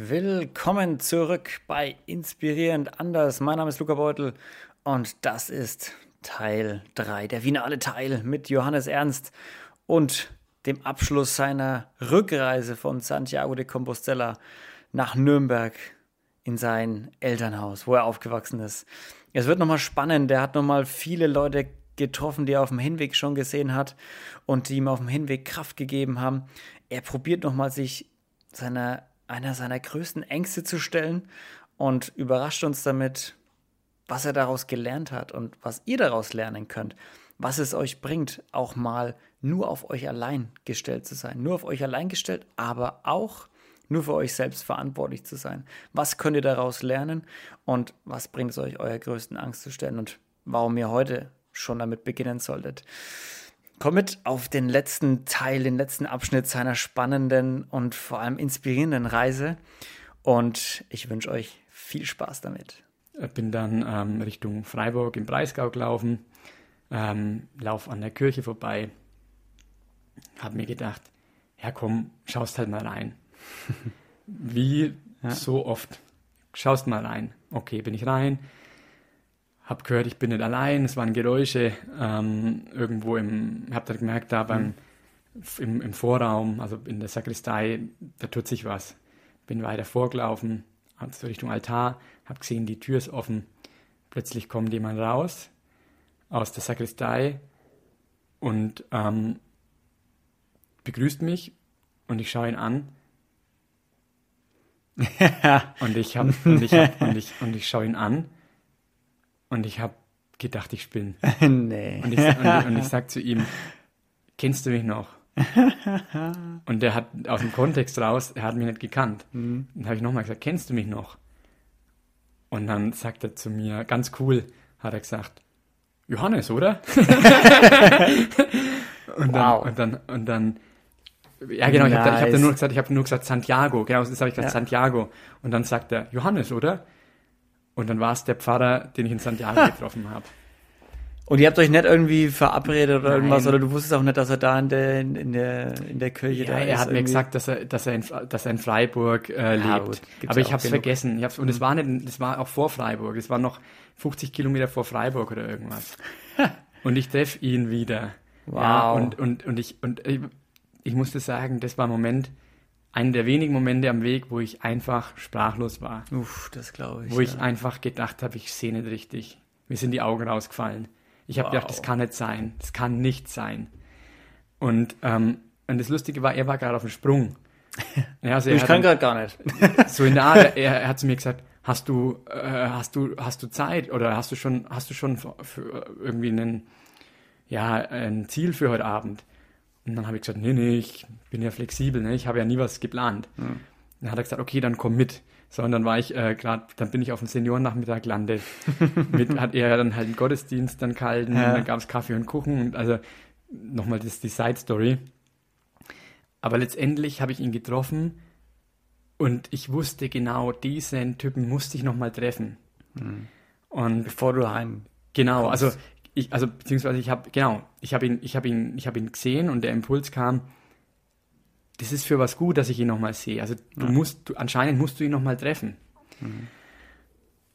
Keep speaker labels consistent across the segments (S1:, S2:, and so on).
S1: Willkommen zurück bei Inspirierend Anders. Mein Name ist Luca Beutel und das ist Teil 3, der finale Teil mit Johannes Ernst und dem Abschluss seiner Rückreise von Santiago de Compostela nach Nürnberg in sein Elternhaus, wo er aufgewachsen ist. Es wird nochmal spannend. Er hat nochmal viele Leute getroffen, die er auf dem Hinweg schon gesehen hat und die ihm auf dem Hinweg Kraft gegeben haben. Er probiert nochmal sich seiner einer seiner größten Ängste zu stellen und überrascht uns damit, was er daraus gelernt hat und was ihr daraus lernen könnt, was es euch bringt, auch mal nur auf euch allein gestellt zu sein, nur auf euch allein gestellt, aber auch nur für euch selbst verantwortlich zu sein. Was könnt ihr daraus lernen und was bringt es euch, eurer größten Angst zu stellen und warum ihr heute schon damit beginnen solltet? Komm mit auf den letzten Teil, den letzten Abschnitt seiner spannenden und vor allem inspirierenden Reise. Und ich wünsche euch viel Spaß damit.
S2: Ich bin dann ähm, Richtung Freiburg im Breisgau gelaufen, ähm, lauf an der Kirche vorbei, habe mir gedacht, ja komm, schaust halt mal rein. Wie ja. so oft, schaust mal rein. Okay, bin ich rein, habe gehört, ich bin nicht allein, es waren Geräusche ähm, irgendwo im, habe dann gemerkt, da beim, mhm. im, im Vorraum, also in der Sakristei, da tut sich was. Bin weiter vorgelaufen, also Richtung Altar, habe gesehen, die Tür ist offen. Plötzlich kommt jemand raus aus der Sakristei und ähm, begrüßt mich und ich schaue ihn an. und ich habe und ich, hab, und ich, und ich schaue ihn an und ich habe gedacht, ich spinne. nee. Und ich, und, und ich sag zu ihm, kennst du mich noch? und der hat aus dem Kontext raus, er hat mich nicht gekannt. Mhm. Dann habe ich nochmal gesagt, kennst du mich noch? Und dann sagt er zu mir, ganz cool, hat er gesagt, Johannes, oder? und, dann, wow. und dann, und dann, ja genau, nice. ich habe hab nur gesagt, ich habe nur gesagt Santiago, genau, das habe ich gesagt, ja. Santiago. Und dann sagt er, Johannes, oder? Und dann war es der Pfarrer, den ich in Santiago getroffen habe.
S1: Und ihr habt euch nicht irgendwie verabredet oder Nein. irgendwas, oder du wusstest auch nicht, dass er da in der, in der, in der Kirche
S2: ja, da ist? Er hat irgendwie. mir gesagt, dass er, dass er in, dass er in Freiburg äh, lebt. Ja, gut, Aber ich habe es vergessen. Ich hab's, und es war nicht, es war auch vor Freiburg. Es war noch 50 Kilometer vor Freiburg oder irgendwas. und ich treffe ihn wieder. Wow. Ja, und, und, und ich, und ich, ich musste sagen, das war ein Moment, einer der wenigen Momente am Weg, wo ich einfach sprachlos war.
S1: Uff, das glaube ich.
S2: Wo ja. ich einfach gedacht habe, ich sehe nicht richtig. Mir sind die Augen rausgefallen. Ich habe wow. gedacht, das kann nicht sein. Das kann nicht sein. Und, ähm, und das Lustige war, er war gerade auf dem Sprung.
S1: Ja, also ich kann gerade gar nicht.
S2: So in der Art, er, er, hat zu mir gesagt, hast du, äh, hast du, hast du Zeit oder hast du schon, hast du schon für, für irgendwie einen, ja, ein Ziel für heute Abend? Und dann habe ich gesagt, nee, nee, ich bin ja flexibel, ne? ich habe ja nie was geplant. Mhm. Dann hat er gesagt, okay, dann komm mit. So, und dann war ich äh, gerade, dann bin ich auf dem Seniorennachmittag gelandet. mit hat er dann halt einen Gottesdienst dann gehalten, ja. dann gab es Kaffee und Kuchen und also nochmal das die Side Story. Aber letztendlich habe ich ihn getroffen und ich wusste genau, diesen Typen musste ich nochmal treffen.
S1: Mhm. Und bevor du heim.
S2: Genau, kommst. also ich, also beziehungsweise ich habe, genau, ich habe ihn, ich habe ihn, ich habe ihn gesehen und der Impuls kam, das ist für was gut, dass ich ihn nochmal sehe. Also du ja. musst, du, anscheinend musst du ihn nochmal treffen. Mhm.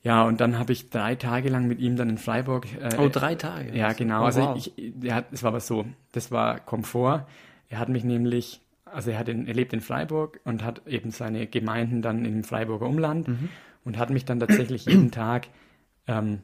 S2: Ja, und dann habe ich drei Tage lang mit ihm dann in Freiburg.
S1: Äh, oh, drei Tage.
S2: Ja, genau. Oh, also wow. ich, er hat, es war aber so, das war Komfort. Er hat mich nämlich, also er hat in, er lebt in Freiburg und hat eben seine Gemeinden dann im Freiburger Umland mhm. und hat mich dann tatsächlich jeden Tag ähm,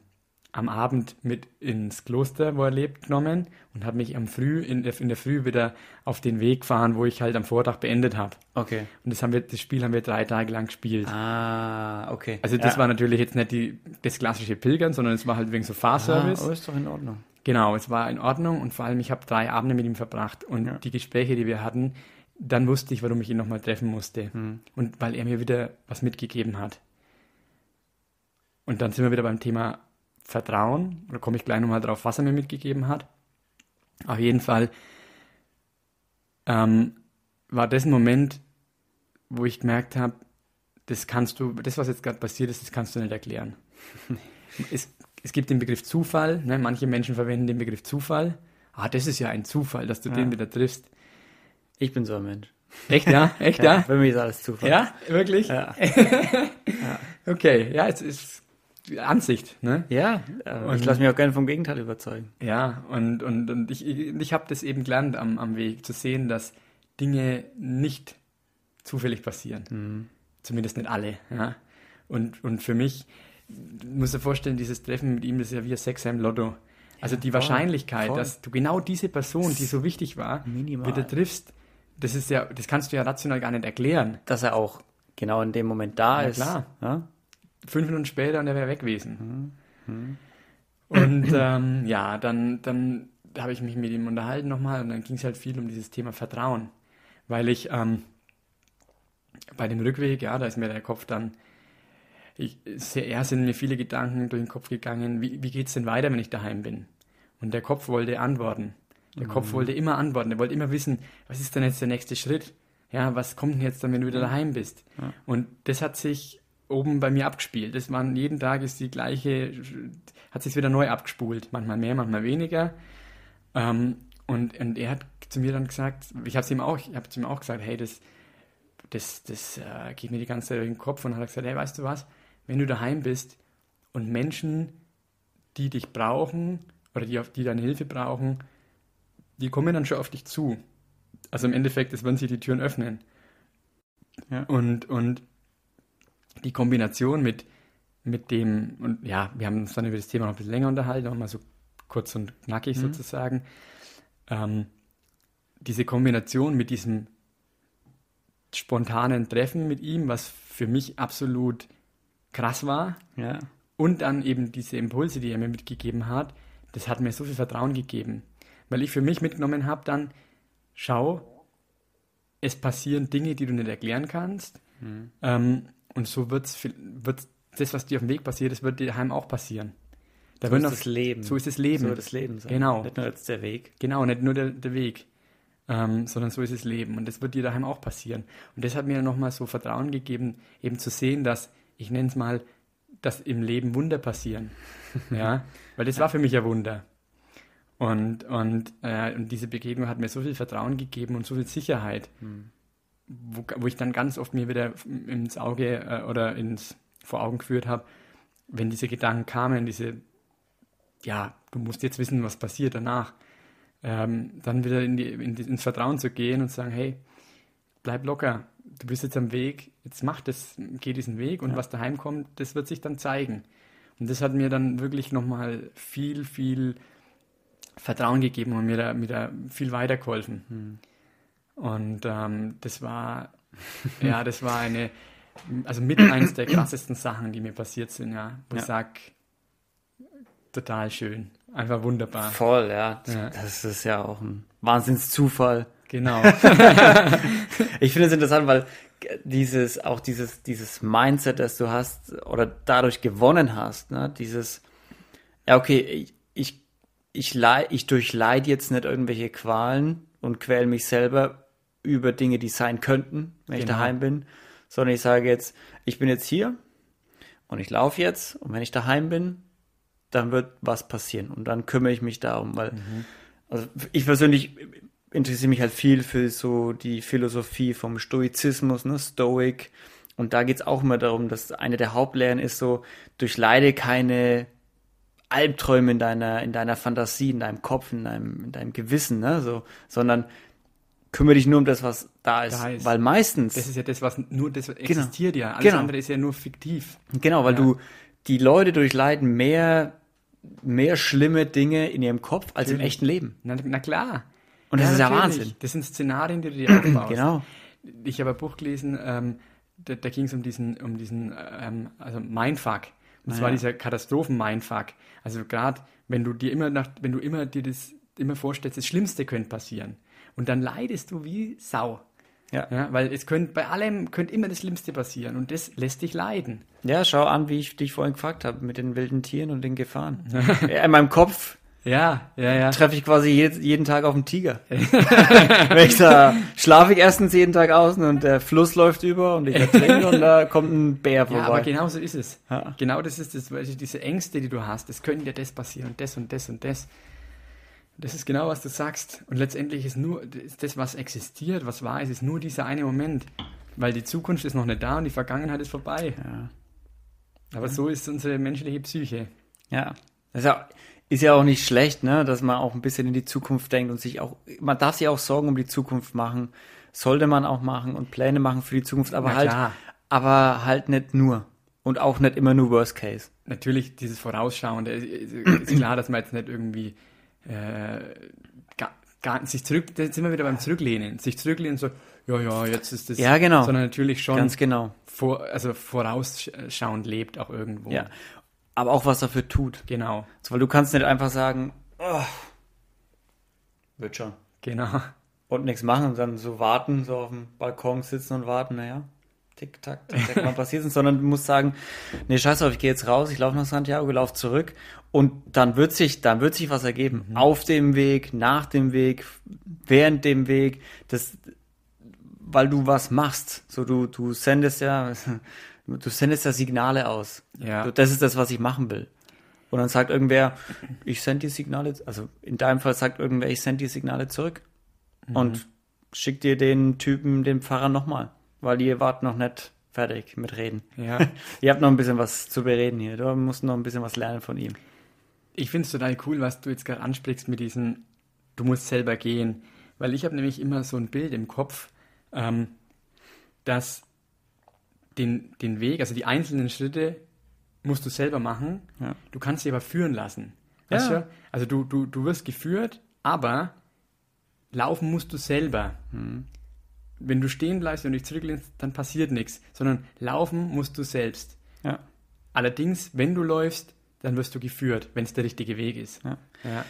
S2: am Abend mit ins Kloster, wo er lebt, genommen und habe mich am Früh in der, in der Früh wieder auf den Weg gefahren, wo ich halt am Vortag beendet habe.
S1: Okay.
S2: Und das haben wir, das Spiel haben wir drei Tage lang gespielt.
S1: Ah, okay.
S2: Also das ja. war natürlich jetzt nicht die, das klassische Pilgern, sondern es war halt wegen so Fahrservice.
S1: Ah, oh, ist doch in Ordnung.
S2: Genau, es war in Ordnung und vor allem ich habe drei Abende mit ihm verbracht und ja. die Gespräche, die wir hatten, dann wusste ich, warum ich ihn nochmal treffen musste. Hm. Und weil er mir wieder was mitgegeben hat. Und dann sind wir wieder beim Thema Vertrauen. Da komme ich gleich nochmal drauf, was er mir mitgegeben hat. Auf jeden Fall ähm, war das ein Moment, wo ich gemerkt habe, das kannst du, das, was jetzt gerade passiert ist, das kannst du nicht erklären. es, es gibt den Begriff Zufall, ne? manche Menschen verwenden den Begriff Zufall. Ah, das ist ja ein Zufall, dass du ja. den wieder triffst.
S1: Ich bin so ein Mensch.
S2: Echt, ja? Echt, ja?
S1: Für mich ist alles Zufall.
S2: Ja, wirklich?
S1: Ja.
S2: Okay, ja, es ist Ansicht, ne?
S1: Ja,
S2: Und-
S1: ich lasse mich auch gerne vom Gegenteil überzeugen.
S2: Ja, und, und, und ich, ich, habe das eben gelernt am, am Weg, zu sehen, dass Dinge nicht zufällig passieren. Zumindest nicht alle. Ja? Und, und für mich, du musst dir vorstellen, dieses Treffen mit ihm, das ist ja wie ein Sechser im Lotto. Also die
S1: voll,
S2: Wahrscheinlichkeit,
S1: voll.
S2: dass du genau diese Person, die so wichtig war,
S1: Minimal.
S2: wieder triffst, das ist ja, das kannst du ja rational gar nicht erklären.
S1: Dass er auch genau in dem Moment da
S2: Ja,
S1: ist.
S2: klar.
S1: Ja?
S2: Fünf Minuten später und er wäre weg gewesen. Und ähm, ja, dann, dann habe ich mich mit ihm unterhalten nochmal und dann ging es halt viel um dieses Thema Vertrauen. Weil ich ähm, bei dem Rückweg, ja, da ist mir der Kopf dann, ich, sehr, eher sind mir viele Gedanken durch den Kopf gegangen, wie, wie geht es denn weiter, wenn ich daheim bin? Und der Kopf wollte antworten. Der Kopf wollte immer antworten. Er wollte immer wissen, was ist denn jetzt der nächste Schritt? Ja, was kommt denn jetzt dann, wenn du wieder daheim bist? Und das hat sich oben bei mir abgespielt. Das waren jeden Tag ist die gleiche, hat sich wieder neu abgespult. Manchmal mehr, manchmal weniger. Ähm, und, und er hat zu mir dann gesagt, ich habe ihm auch, ich habe zu ihm auch gesagt, hey, das, das, das äh, geht mir die ganze Zeit durch den Kopf und hat gesagt, hey, weißt du was, wenn du daheim bist und Menschen, die dich brauchen oder die, auf, die deine Hilfe brauchen, die kommen dann schon auf dich zu. Also im Endeffekt, es werden sich die Türen öffnen.
S1: Ja.
S2: Und, und die Kombination mit, mit dem, und ja, wir haben uns dann über das Thema noch ein bisschen länger unterhalten, auch mal so kurz und knackig sozusagen. Ähm, diese Kombination mit diesem spontanen Treffen mit ihm, was für mich absolut krass war,
S1: Ja.
S2: und dann eben diese Impulse, die er mir mitgegeben hat, das hat mir so viel Vertrauen gegeben. Weil ich für mich mitgenommen habe dann, schau, es passieren Dinge, die du nicht erklären kannst. Ähm, und so wird's, viel- wird das, was dir auf dem Weg passiert, das wird dir daheim auch passieren. Da
S1: So
S2: wird
S1: ist
S2: noch-
S1: das Leben.
S2: So ist das Leben.
S1: So wird das Leben sein.
S2: Genau.
S1: Nicht nur jetzt der Weg.
S2: Genau, nicht nur der, der Weg, ähm, sondern so ist das Leben. Und das wird dir daheim auch passieren. Und das hat mir nochmal so Vertrauen gegeben, eben zu sehen, dass, ich nenne es mal, dass im Leben Wunder passieren. ja, weil das war für mich ein Wunder. Und, und, äh, und diese Begegnung hat mir so viel Vertrauen gegeben und so viel Sicherheit, wo, wo ich dann ganz oft mir wieder ins Auge äh, oder ins, vor Augen geführt habe, wenn diese Gedanken kamen, diese, ja, du musst jetzt wissen, was passiert danach, ähm, dann wieder in die, in die, ins Vertrauen zu gehen und zu sagen, hey, bleib locker, du bist jetzt am Weg, jetzt mach das, geh diesen Weg und was daheim kommt, das wird sich dann zeigen. Und das hat mir dann wirklich nochmal viel, viel Vertrauen gegeben und mir da, mir da viel weitergeholfen. Und ähm, das war, ja, das war eine, also mit eins der krassesten Sachen, die mir passiert sind, ja, wo ich
S1: Ja.
S2: sag, total schön, einfach wunderbar.
S1: Voll, ja.
S2: Ja.
S1: Das ist ja auch ein Wahnsinnszufall.
S2: Genau.
S1: Ich finde es interessant, weil dieses, auch dieses, dieses Mindset, das du hast oder dadurch gewonnen hast, ne, dieses, ja, okay, ich, ich, ich, ich durchleide jetzt nicht irgendwelche Qualen und quäle mich selber über Dinge, die sein könnten, wenn ich
S2: Genau.
S1: daheim bin, sondern ich sage jetzt, ich bin jetzt hier und ich laufe jetzt und wenn ich daheim bin, dann wird was passieren und dann kümmere ich mich darum, weil also ich persönlich interessiere mich halt viel für so die Philosophie vom Stoizismus, ne, Stoic. Und da geht's auch immer darum, dass eine der Hauptlehren ist so, durchleide keine Albträume in deiner, in deiner Fantasie, in deinem Kopf, in deinem, in deinem Gewissen, ne, so, sondern kümmere dich nur um das, was da ist.
S2: Da ist.
S1: Weil meistens,
S2: Das ist ja das, was nur das existiert ja. Alles
S1: Genau.
S2: andere ist ja nur fiktiv.
S1: genau, weil
S2: Ja.
S1: du, die Leute durchleiden mehr, mehr schlimme Dinge in ihrem Kopf als im
S2: Natürlich.
S1: echten Leben.
S2: Na, na klar.
S1: Und das ist ja
S2: natürlich.
S1: Wahnsinn.
S2: Das sind Szenarien, die du dir aufbaust.
S1: Genau.
S2: Ich habe ein Buch gelesen, ähm, da, da ging es um diesen, um diesen, ähm, also Mindfuck. Und zwar
S1: ja.
S2: dieser Katastrophen-Mindfuck. Also gerade, wenn du dir immer nach, wenn du immer dir das immer vorstellst, das Schlimmste könnte passieren. Und dann leidest du wie Sau.
S1: Ja.
S2: Ja, weil es könnte bei allem könnte immer das Schlimmste passieren und das lässt dich leiden.
S1: Ja, schau an, wie ich dich vorhin gefragt habe, mit den wilden Tieren und den Gefahren. Ja, In meinem Kopf
S2: Ja, ja, ja.
S1: treffe ich quasi jeden, jeden Tag auf einen Tiger. Wenn ich da schlafe ich erstens jeden Tag außen und der Fluss läuft über und ich ertrinke und da kommt ein Bär vorbei.
S2: Ja, aber genau so ist es.
S1: Ja.
S2: Genau das ist das, weil diese Ängste, die du hast, es könnte dir das passieren und das und das und das. Das ist genau, was du sagst. Und letztendlich ist nur das, was existiert, was wahr ist, ist nur dieser eine Moment. Weil die Zukunft ist noch nicht da und die Vergangenheit ist vorbei.
S1: Ja.
S2: Aber so ist unsere menschliche Psyche.
S1: Ja. Das ist ja, ist ja auch nicht schlecht, ne, dass man auch ein bisschen in die Zukunft denkt und sich auch, man darf sich auch Sorgen um die Zukunft machen. Sollte man auch machen und Pläne machen für die Zukunft, aber
S2: Na
S1: halt,
S2: klar.
S1: aber halt nicht nur. Und auch nicht immer nur Worst Case.
S2: Natürlich dieses Vorausschauende. Ist ist klar, dass man jetzt nicht irgendwie äh, gar, gar, sich zurück, da sind wir wieder beim Zurücklehnen. Sich zurücklehnen so, ja, ja, jetzt ist das.
S1: Ja, genau.
S2: Sondern natürlich schon
S1: Ganz genau.
S2: vor, also vorausschauend lebt auch irgendwo.
S1: Ja. Aber auch was dafür tut.
S2: Genau,
S1: So, weil du kannst nicht einfach sagen, oh, wird schon.
S2: genau.
S1: Und nichts machen und dann so warten, so auf dem Balkon sitzen und warten, naja, tick, tack, tick, tack, mal passiert ist, sondern du musst sagen, nee, scheiß drauf, ich gehe jetzt raus, ich laufe nach Santiago, laufe zurück und dann wird sich, dann wird sich was ergeben. Auf dem Weg, nach dem Weg, während dem Weg, das, weil du was machst. So, du, du sendest ja, du sendest ja Signale aus.
S2: Ja.
S1: Das ist das, was ich machen will. Und dann sagt irgendwer, ich sende die Signale, also in deinem Fall sagt irgendwer, ich sende die Signale zurück und schick dir den Typen, den Pfarrer nochmal, weil ihr wart noch nicht fertig mit Reden.
S2: Ja.
S1: ihr habt noch ein bisschen was zu bereden hier. Du musst noch ein bisschen was lernen von ihm.
S2: Ich finde es total cool, was du jetzt gerade ansprichst mit diesem, du musst selber gehen. Weil ich habe nämlich immer so ein Bild im Kopf, ähm, dass den, den Weg, also die einzelnen Schritte musst du selber machen.
S1: Ja.
S2: Du kannst dich aber führen lassen. Weißt
S1: Ja.
S2: du? Also du, du, du wirst geführt, aber laufen musst du selber.
S1: Mhm.
S2: Wenn du stehen bleibst und dich zurücklehnst, dann passiert nichts, sondern laufen musst du selbst.
S1: Ja.
S2: Allerdings, wenn du läufst, dann wirst du geführt, wenn es der richtige Weg ist.
S1: Ja.
S2: Ja.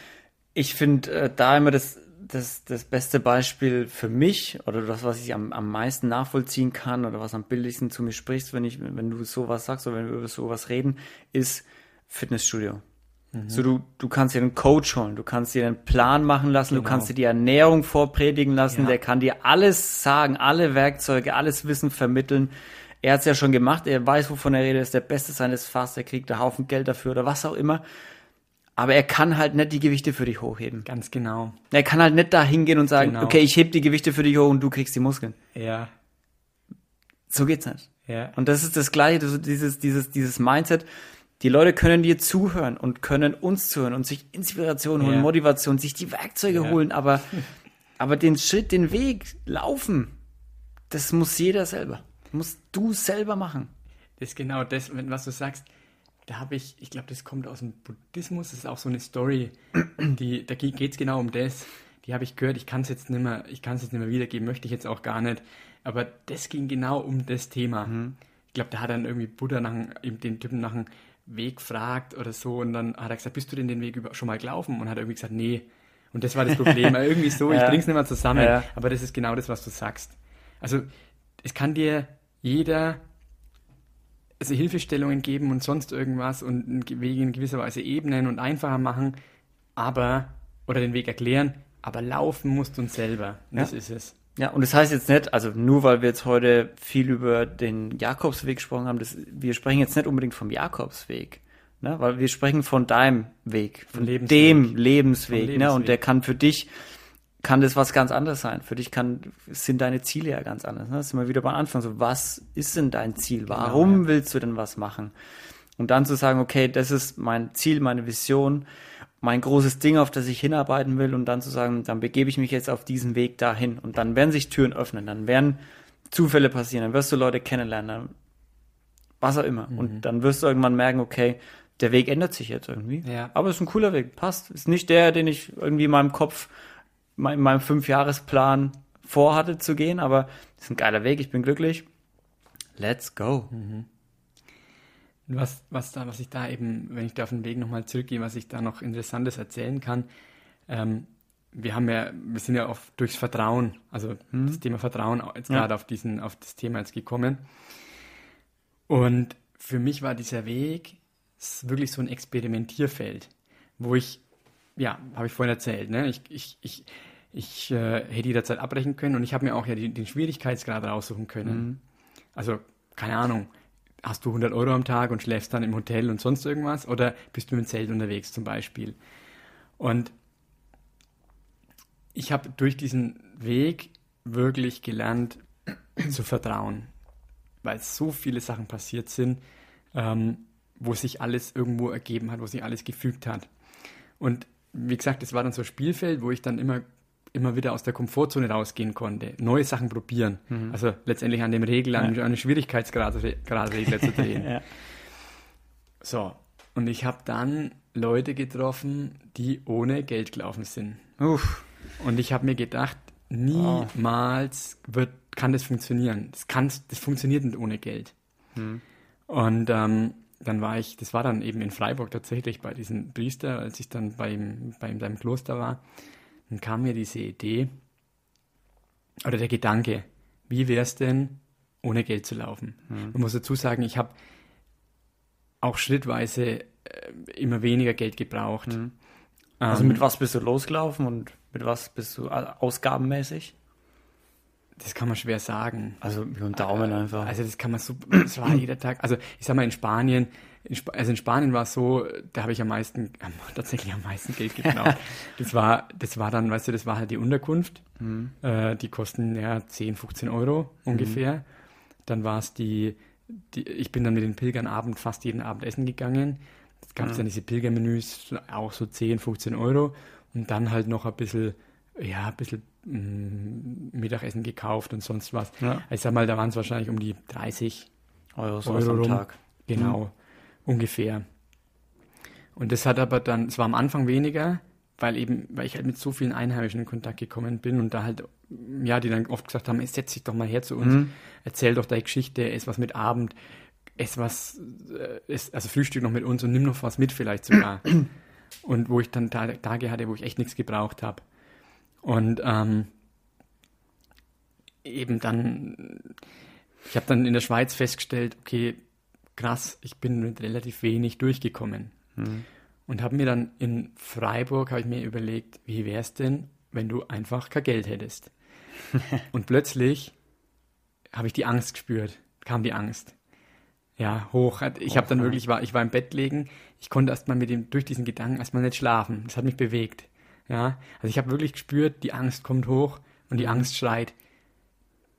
S1: Ich finde äh, da immer das, das, das beste Beispiel für mich oder das, was ich am, am meisten nachvollziehen kann oder was am bildlichsten zu mir sprichst, wenn ich, wenn du sowas sagst oder wenn wir über sowas reden, ist Fitnessstudio. So, du, du kannst dir einen Coach holen, du kannst dir einen Plan machen lassen, du
S2: Genau.
S1: kannst dir die Ernährung vorpredigen lassen,
S2: Ja.
S1: der kann dir alles sagen, alle Werkzeuge, alles Wissen vermitteln. Er hat es ja schon gemacht, er weiß, wovon er redet, ist der Beste seines Fachs, er kriegt einen Haufen Geld dafür oder was auch immer. Aber er kann halt nicht die Gewichte für dich hochheben.
S2: Ganz genau.
S1: Er kann halt nicht da hingehen und sagen,
S2: Genau.
S1: okay, ich heb die Gewichte für dich hoch und du kriegst die Muskeln.
S2: Ja.
S1: So geht's nicht.
S2: Ja.
S1: Und das ist das Gleiche, dieses, dieses, dieses Mindset. Die Leute können dir zuhören und können uns zuhören und sich Inspiration holen,
S2: Ja.
S1: Motivation, sich die Werkzeuge
S2: Ja.
S1: holen, aber, aber den Schritt, den Weg laufen, das muss jeder selber. Musst du selber machen.
S2: Das ist genau das, was du sagst. Da habe ich, ich glaube, das kommt aus dem Buddhismus, das ist auch so eine Story, die, da geht es genau um das. Die habe ich gehört, ich kann es jetzt nicht mehr, ich kann es jetzt nicht mehr wiedergeben, möchte ich jetzt auch gar nicht. Aber das ging genau um das Thema. Ich glaube, da hat dann irgendwie Buddha nach, den Typen nach einem Weg gefragt oder so und dann hat er gesagt, bist du denn den Weg über, schon mal gelaufen? Und hat er irgendwie gesagt, nee. Und das war das Problem. irgendwie so, ich
S1: Ja.
S2: bring's nicht mehr zusammen.
S1: Ja.
S2: Aber das ist genau das, was du sagst. Also, es kann dir jeder also Hilfestellungen geben und sonst irgendwas und einen Weg in gewisser Weise ebnen und einfacher machen, aber, oder den Weg erklären, aber laufen musst du uns selber. Das
S1: Ja.
S2: ist es.
S1: Ja, und das heißt jetzt nicht, also nur weil wir jetzt heute viel über den Jakobsweg gesprochen haben, das, wir sprechen jetzt nicht unbedingt vom Jakobsweg, ne? weil wir sprechen von deinem Weg, von
S2: Lebensweg.
S1: dem Lebensweg,
S2: Vom
S1: Ne? und
S2: Lebensweg.
S1: der kann für dich, kann das was ganz anderes sein. Für dich kann, sind deine Ziele ja ganz anders. Ne? Das sind wir wieder beim Anfang. So, was ist denn dein Ziel? Warum
S2: Genau, ja.
S1: willst du denn was machen? Und dann zu sagen, okay, das ist mein Ziel, meine Vision, mein großes Ding, auf das ich hinarbeiten will und dann zu sagen, dann begebe ich mich jetzt auf diesen Weg dahin und dann werden sich Türen öffnen, dann werden Zufälle passieren, dann wirst du Leute kennenlernen, was auch immer.
S2: Mhm.
S1: Und dann wirst du irgendwann merken, okay, der Weg ändert sich jetzt irgendwie.
S2: Ja.
S1: Aber es ist ein cooler Weg, passt. Ist nicht der, den ich irgendwie in meinem Kopf, in meinem Fünfjahresplan vorhatte zu gehen, aber ist ein geiler Weg, ich bin glücklich. Let's go.
S2: Mhm. Was, was, da, was ich da eben, wenn ich da auf den Weg nochmal zurückgehe, was ich da noch Interessantes erzählen kann, ähm, wir haben ja, wir sind ja auf, durchs Vertrauen, also das Thema Vertrauen jetzt
S1: Ja.
S2: gerade auf diesen, auf das Thema jetzt gekommen. Und für mich war dieser Weg wirklich so ein Experimentierfeld, wo ich, ja, habe ich vorhin erzählt, ne? Ich, ich, ich, ich äh, hätte jederzeit abbrechen können und ich habe mir auch ja die, den Schwierigkeitsgrad raussuchen können. Also, keine Ahnung, hast du 100 Euro am Tag und schläfst dann im Hotel und sonst irgendwas oder bist du im Zelt unterwegs zum Beispiel? Und ich habe durch diesen Weg wirklich gelernt zu vertrauen, weil so viele Sachen passiert sind, ähm, wo sich alles irgendwo ergeben hat, wo sich alles gefügt hat. Und wie gesagt, es war dann so ein Spielfeld, wo ich dann immer, immer wieder aus der Komfortzone rausgehen konnte, neue Sachen probieren. Mhm. Also letztendlich an dem Regel, an ja. einem Schwierigkeitsgradregler zu drehen. ja. So, und ich habe dann Leute getroffen, die ohne Geld gelaufen sind. Uff. Und ich habe mir gedacht, niemals wird, kann das funktionieren. Das, kann, das funktioniert nicht ohne Geld. Hm. Und ähm, dann war ich, das war dann eben in Freiburg tatsächlich bei diesem Priester, als ich dann beim, bei seinem Kloster war, dann kam mir diese Idee oder der Gedanke, wie wäre es denn, ohne Geld zu laufen? Mhm. Man muss dazu sagen, ich habe auch schrittweise äh, immer weniger Geld gebraucht. Mhm.
S1: Also ähm, mit was bist du losgelaufen und mit was bist du ausgabenmäßig?
S2: Das kann man schwer sagen.
S1: Also mit dem Daumen einfach.
S2: Also das kann man so, das war jeder Tag. Also ich sag mal in Spanien, in Sp also in Spanien war es so, da habe ich am meisten, tatsächlich am meisten Geld gebraucht. das war, das war dann, weißt du, das war halt die Unterkunft. Mhm. Äh, die kosten ja 10, 15 Euro ungefähr. Mhm. Dann war es die, die, ich bin dann mit den Pilgern Abend fast jeden Abend essen gegangen. Es gab mhm. dann diese Pilgermenüs, auch so 10, 15 Euro. Und dann halt noch ein bisschen, ja, ein bisschen mm, Mittagessen gekauft und sonst was. Ja. Ich sag mal, da waren es wahrscheinlich um die 30 Euro, Euro am Tag. Genau, mhm. Ungefähr. Und das hat aber dann, es war am Anfang weniger, weil eben, weil ich halt mit so vielen Einheimischen in Kontakt gekommen bin und da halt, ja, die dann oft gesagt haben, setz dich doch mal her zu uns, mhm. erzähl doch deine Geschichte, ess was mit Abend, ess was, äh, ess, also Frühstück noch mit uns und nimm noch was mit vielleicht sogar. und wo ich dann Tage hatte, wo ich echt nichts gebraucht habe. Und ähm, eben dann, ich habe dann in der Schweiz festgestellt, okay, krass, ich bin mit relativ wenig durchgekommen. Mhm. Und habe mir dann in Freiburg, habe ich mir überlegt, wie wäre es denn, wenn du einfach kein Geld hättest? und plötzlich habe ich die Angst gespürt, kam die Angst ja, hoch. Ich habe dann wirklich, war, ich war im Bett liegen, ich konnte erstmal mit dem, durch diesen Gedanken erstmal nicht schlafen. Das hat mich bewegt. Ja, also ich habe wirklich gespürt, die Angst kommt hoch und die. Angst schreit,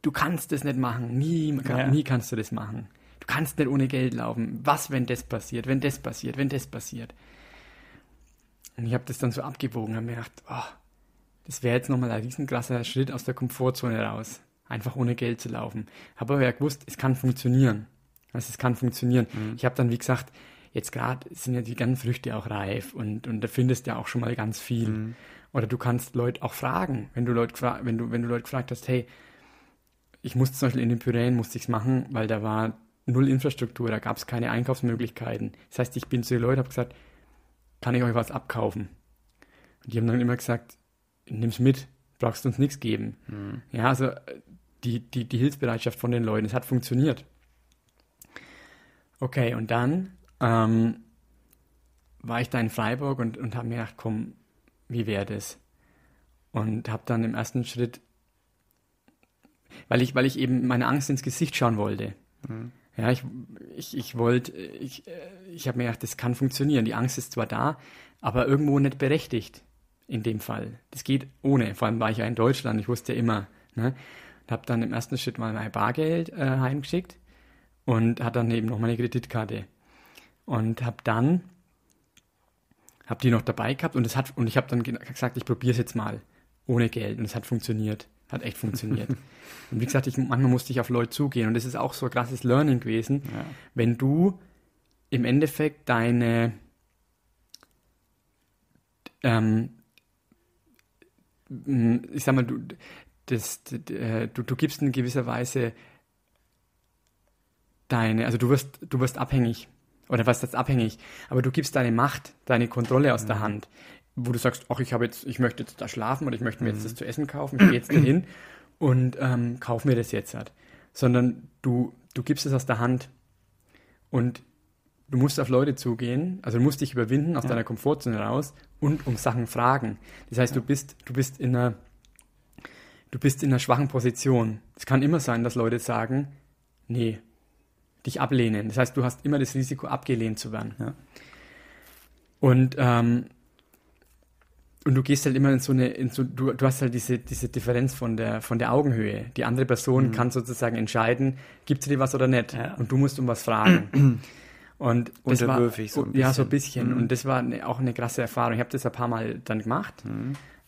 S2: du kannst das nicht machen, nie, nie kannst du das machen. Du kannst nicht ohne Geld laufen. Was, wenn das passiert, wenn das passiert, wenn das passiert? Und ich habe das dann so abgewogen und mir gedacht, oh, das wäre jetzt nochmal ein riesenkrasser Schritt aus der Komfortzone raus. Einfach ohne Geld zu laufen. Habe aber ja gewusst, es kann funktionieren. Also es kann funktionieren. Mhm. Ich habe dann, wie gesagt, jetzt gerade sind ja die ganzen Früchte auch reif und, und da findest du ja auch schon mal ganz viel. Mhm. Oder du kannst Leute auch fragen, wenn du Leute, wenn du, wenn du Leute gefragt hast, hey, ich musste zum Beispiel in den Pyrenäen musste ich es machen, weil da war null Infrastruktur, da gab es keine Einkaufsmöglichkeiten. Das heißt, ich bin zu den Leuten, habe gesagt, kann ich euch was abkaufen? Und die haben dann immer gesagt, nimm's mit, brauchst uns nichts geben. Mhm. Ja, also die, die, die Hilfsbereitschaft von den Leuten, es hat funktioniert. Okay, und dann ähm, war ich da in Freiburg und, und habe mir gedacht, komm, wie wäre das? Und habe dann im ersten Schritt, weil ich, weil ich eben meine Angst ins Gesicht schauen wollte. Mhm. Ja, ich, ich, ich wollte, ich, ich habe mir gedacht, das kann funktionieren. Die Angst ist zwar da, aber irgendwo nicht berechtigt in dem Fall. Das geht ohne. Vor allem war ich ja in Deutschland, ich wusste ja immer. Ne? Und habe dann im ersten Schritt mal mein Bargeld äh, heimgeschickt und hat dann eben noch meine Kreditkarte und habe dann habe die noch dabei gehabt und es hat und ich habe dann gesagt, ich probiere es jetzt mal ohne Geld und es hat funktioniert, hat echt funktioniert. und wie gesagt, ich, manchmal musste ich auf Leute zugehen und das ist auch so ein krasses Learning gewesen, ja. wenn du im Endeffekt deine ähm, ich sag mal, du, das, äh, du, du gibst in gewisser Weise deine, also du wirst, du wirst abhängig. Oder was ist abhängig? Aber du gibst deine Macht, deine Kontrolle aus mhm. der Hand. Wo du sagst, ach, ich habe jetzt, ich möchte jetzt da schlafen oder ich möchte mir jetzt mhm. das zu essen kaufen, ich gehe jetzt dahin und ähm, kauf mir das jetzt halt. Sondern du, du gibst es aus der Hand und du musst auf Leute zugehen, also du musst dich überwinden aus ja. deiner Komfortzone raus und um Sachen fragen. Das heißt, ja. du bist, du bist in einer, du bist in einer schwachen Position. Es kann immer sein, dass Leute sagen, nee, dich ablehnen. Das heißt, du hast immer das Risiko, abgelehnt zu werden. Ja. Und ähm, und du gehst halt immer in so eine, in so, du, du hast halt diese, diese Differenz von der, von der Augenhöhe. Die andere Person
S1: Mhm.
S2: kann sozusagen entscheiden, gibt sie dir was oder nicht.
S1: Ja.
S2: Und du musst um was fragen. Und das war,
S1: Unterwürfig so ein
S2: ja, so ein
S1: bisschen.
S2: bisschen. Und das war eine, auch eine krasse Erfahrung. Ich habe das ein paar Mal dann gemacht.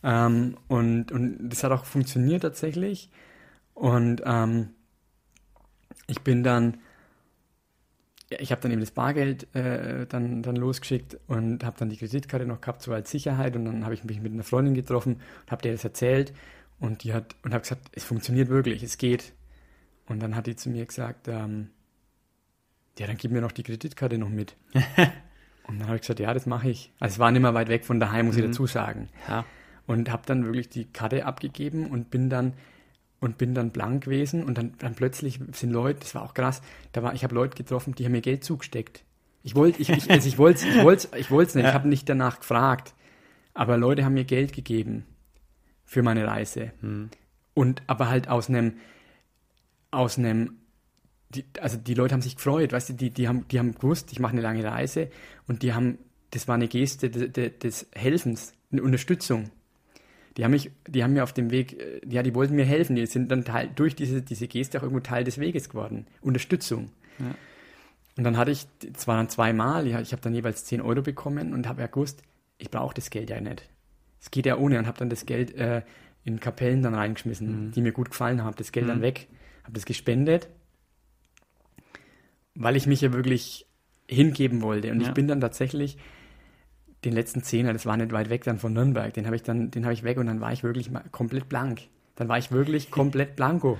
S2: Ähm, und, und das hat auch funktioniert tatsächlich. Und ähm, ich bin dann, ich habe dann eben das Bargeld äh, dann, dann losgeschickt und habe dann die Kreditkarte noch gehabt, so als Sicherheit. Und dann habe ich mich mit einer Freundin getroffen und habe dir das erzählt. Und die hat und habe gesagt, es funktioniert wirklich, es geht. Und dann hat die zu mir gesagt, ähm, ja, dann gib mir noch die Kreditkarte noch mit. und dann habe ich gesagt, ja, das mache ich. Also es war nicht mehr weit weg von daheim, muss ich dazu sagen
S1: Ja.
S2: und habe dann wirklich die Karte abgegeben und bin dann und bin dann blank gewesen und dann, dann plötzlich sind Leute, das war auch krass, da war ich habe Leute getroffen, die haben mir Geld zugesteckt. Ich wollte ich, ich, also ich wollte ich wollte ich wollte es nicht, ich habe nicht danach gefragt, aber Leute haben mir Geld gegeben für meine Reise. Und aber halt aus einem aus einem die, also die Leute haben sich gefreut, weißt du, die, die haben, die haben gewusst, ich mache eine lange Reise und die haben, das war eine Geste des, des Helfens, eine Unterstützung. Die haben mich, die haben mir auf dem Weg, äh, ja, die wollten mir helfen, die sind dann Teil, durch diese, diese Geste auch irgendwo Teil des Weges geworden. Unterstützung. Und dann hatte ich, es war dann zweimal, ich, ich habe dann jeweils 10 Euro bekommen und habe ja gewusst, ich brauche das Geld ja nicht. Es geht ja ohne und habe dann das Geld äh, in Kapellen dann reingeschmissen, die mir gut gefallen haben, das Geld dann weg, habe das gespendet, weil ich mich ja wirklich hingeben wollte. Und
S1: Ja.
S2: ich bin dann tatsächlich den letzten Zehner, das war nicht weit weg dann von Nürnberg, den habe ich dann, den habe ich weg und dann war ich wirklich mal komplett blank. Dann war ich wirklich komplett blanko.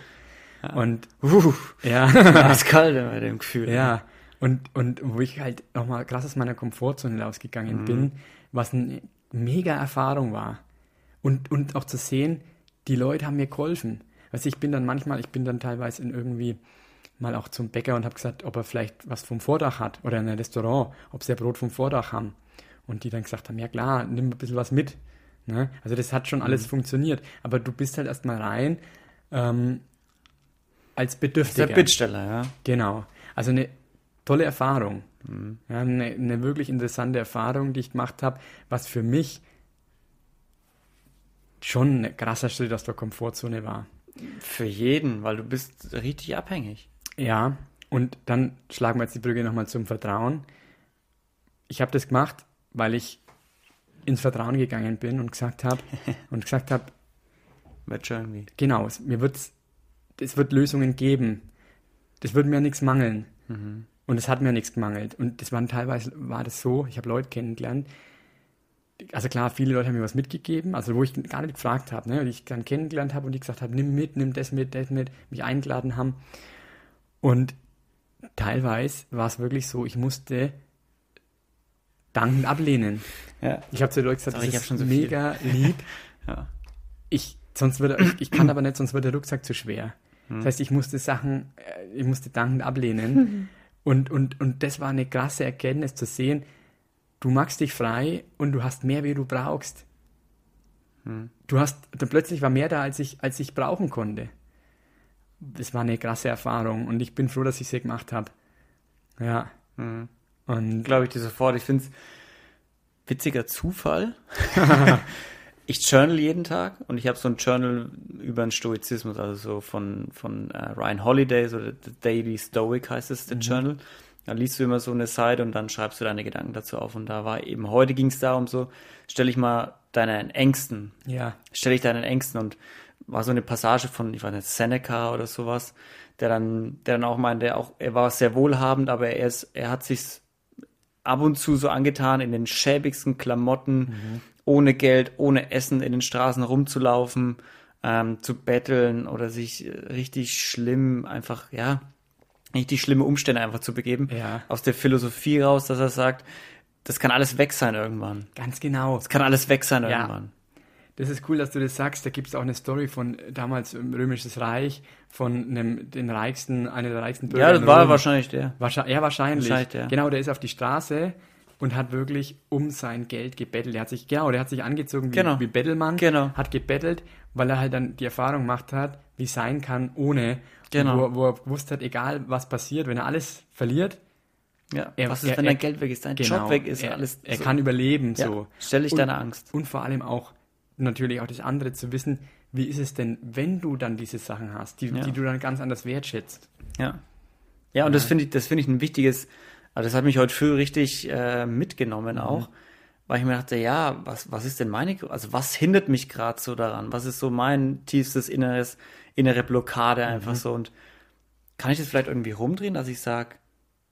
S2: Und
S1: Uh,
S2: ja,
S1: das kalt bei dem Gefühl.
S2: ja. Und, und wo ich halt nochmal krass aus meiner Komfortzone rausgegangen bin, was eine mega Erfahrung war. Und, und auch zu sehen, die Leute haben mir geholfen. Also ich bin dann manchmal, ich bin dann teilweise in irgendwie mal auch zum Bäcker und habe gesagt, ob er vielleicht was vom Vordach hat oder in ein Restaurant, ob sie ein Brot vom Vordach haben. Und die dann gesagt haben, ja klar, nimm ein bisschen was mit. Ne? Also das hat schon alles funktioniert. Aber du bist halt erstmal rein ähm, als
S1: Der
S2: Bedürftiger.
S1: Bittsteller, ja.
S2: Genau. Also eine tolle Erfahrung. Ja, eine, eine wirklich interessante Erfahrung, die ich gemacht habe, was für mich schon ein krasser Schritt aus der Komfortzone war.
S1: Für jeden, weil du bist richtig abhängig.
S2: Ja, und dann schlagen wir jetzt die Brücke nochmal zum Vertrauen. Ich habe das gemacht, weil ich ins Vertrauen gegangen bin und gesagt habe und gesagt habe,
S1: Wird schon irgendwie.
S2: genau, es, mir wird's, es wird Lösungen geben. Das wird mir nichts mangeln. Und es hat mir nichts gemangelt. Und das waren teilweise, war das so, ich habe Leute kennengelernt, also klar, viele Leute haben mir was mitgegeben, also wo ich gar nicht gefragt habe, ne, die ich dann kennengelernt habe und die gesagt haben, nimm mit, nimm das mit, das mit, mich eingeladen haben. Und teilweise war es wirklich so, ich musste dankend ablehnen.
S1: Ja.
S2: Ich habe zu den Leuten gesagt,
S1: Sorry,
S2: das ist
S1: schon so viel.
S2: mega lieb.
S1: Ja.
S2: Ich, sonst würde, ich, ich kann aber nicht, sonst wird der Rucksack zu schwer.
S1: Hm.
S2: Das heißt, ich musste Sachen, äh, ich musste dankend ablehnen. Und, und, und das war eine krasse Erkenntnis zu sehen, du machst dich frei und du hast mehr, wie du brauchst.
S1: Hm.
S2: Du hast, dann plötzlich war mehr da, als ich, als ich brauchen konnte. Das war eine krasse Erfahrung und ich bin froh, dass ich sie gemacht habe. Ja.
S1: Mhm.
S2: Und
S1: Glaube ich dir sofort. Ich finde es witziger Zufall. ich journal jeden Tag und ich habe so ein Journal über den Stoizismus, also so von, von äh, Ryan Holiday, so The Daily Stoic heißt es, der Journal. Da liest du immer so eine Seite und dann schreibst du deine Gedanken dazu auf. Und da war eben, heute ging es darum so, stell dich mal deinen Ängsten
S2: ja,
S1: stelle ich deinen Ängsten und war so eine Passage von, ich weiß nicht, Seneca oder sowas, der dann, der dann auch meinte, auch, er war sehr wohlhabend, aber er ist, er hat sich ab und zu so angetan, in den schäbigsten Klamotten, ohne Geld, ohne Essen in den Straßen rumzulaufen, ähm, zu betteln oder sich äh, richtig schlimm einfach, ja, richtig schlimme Umstände einfach zu begeben.
S2: Ja.
S1: Aus der Philosophie raus, dass er sagt, das kann alles weg sein irgendwann.
S2: ganz genau.
S1: Das kann alles weg sein
S2: Ja.
S1: irgendwann.
S2: Das ist cool, dass du das sagst. Da gibt es auch eine Story von damals im Römisches Reich, von einem, den reichsten, einer der reichsten Bürger.
S1: Ja, das war
S2: Rom.
S1: wahrscheinlich der.
S2: Wahrscheinlich, ja, wahrscheinlich.
S1: Wahrscheinlich, ja.
S2: Genau, der ist auf die Straße und hat wirklich um sein Geld gebettelt. Der hat sich, genau, der hat sich angezogen wie,
S1: Genau.
S2: wie Bettelmann,
S1: Genau.
S2: hat gebettelt, weil er halt dann die Erfahrung gemacht hat, wie sein kann ohne.
S1: Genau.
S2: Wo, er- wo er gewusst hat, egal was passiert, wenn er alles verliert,
S1: Ja,
S2: Er-
S1: was ist,
S2: er-
S1: wenn
S2: er-
S1: dein Geld weg ist, dein
S2: Genau,
S1: Job weg ist,
S2: er,
S1: alles.
S2: Er
S1: so.
S2: kann überleben,
S1: ja,
S2: so.
S1: Stell dich deiner Angst.
S2: Und vor allem auch natürlich auch das andere zu wissen, wie ist es denn, wenn du dann diese Sachen hast, die,
S1: Ja.
S2: die du dann ganz anders wertschätzt.
S1: Ja. Ja, und das finde ich, das finde ich ein wichtiges, also das hat mich heute früh richtig äh, mitgenommen auch, weil ich mir dachte, ja, was, was ist denn meine, also was hindert mich gerade so daran? Was ist so mein tiefstes inneres, innere Blockade einfach so? Und kann ich das vielleicht irgendwie rumdrehen, dass ich sage,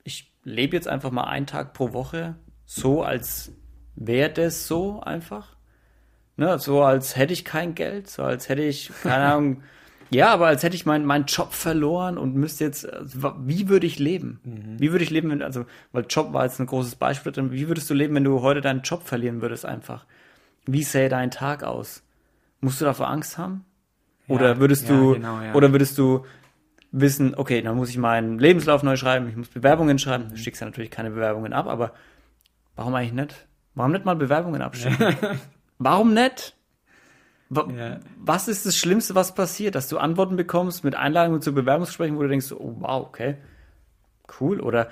S1: ich lebe jetzt einfach mal einen Tag pro Woche so, als wäre das so einfach? Ne, so als hätte ich kein Geld, so als hätte ich, keine Ahnung, ja, aber als hätte ich meinen meinen Job verloren und müsste jetzt, wie würde ich leben? Wie würde ich leben, wenn, also, weil Job war jetzt ein großes Beispiel, drin. wie würdest du leben, wenn du heute deinen Job verlieren würdest einfach? Wie sähe dein Tag aus? Musst du davor Angst haben? Oder
S2: Ja,
S1: würdest
S2: ja,
S1: du,
S2: genau, ja.
S1: oder würdest du wissen, okay, dann muss ich meinen Lebenslauf neu schreiben, ich muss Bewerbungen schreiben, du schickst ja natürlich keine Bewerbungen ab, aber warum eigentlich nicht? Warum nicht mal Bewerbungen abschicken? warum nicht?
S2: Ja.
S1: Was ist das Schlimmste, was passiert? Dass du Antworten bekommst mit Einladungen zu Bewerbungsgesprächen, wo du denkst, oh wow, okay, cool. Oder